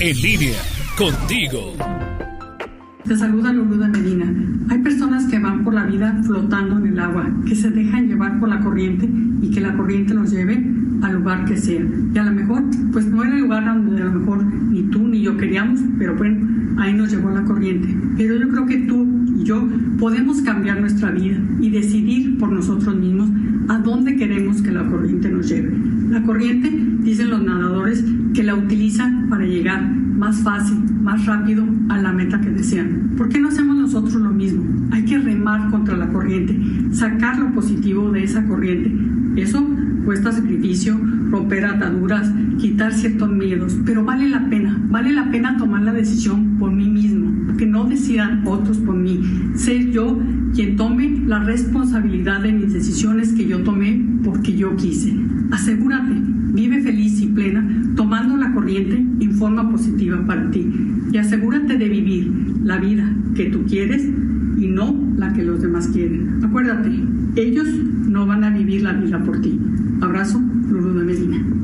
En línea, contigo. Te saluda Luluda Medina. Hay personas que van por la vida flotando en el agua, que se dejan llevar por la corriente y que la corriente los lleve al lugar que sea. Y a lo mejor, pues no era el lugar donde a lo mejor ni tú ni yo queríamos, pero bueno, ahí nos llevó la corriente. Pero yo creo que tú y yo podemos cambiar nuestra vida y decidir por nosotros mismos a dónde queremos que la corriente nos lleve. La corriente, dicen los nadadores, que la utilizan para llegar más fácil, más rápido a la meta que desean. ¿Por qué no hacemos nosotros lo mismo? Hay que remar contra la corriente, sacar lo positivo de esa corriente. Eso cuesta sacrificio, romper ataduras, quitar ciertos miedos, pero vale la pena, vale la pena tomar la decisión por mí mismo, que no decidan otros por mí, ser yo quien tome la responsabilidad de mis decisiones que yo tomé porque yo quise. Asegúrate, vive feliz y plena, tomando la corriente en forma positiva para ti y asegúrate de vivir la vida que tú quieres y no la que los demás quieren. Acuérdate, ellos no van a vivir la vida por ti. Abrazo, Lulu de Medina.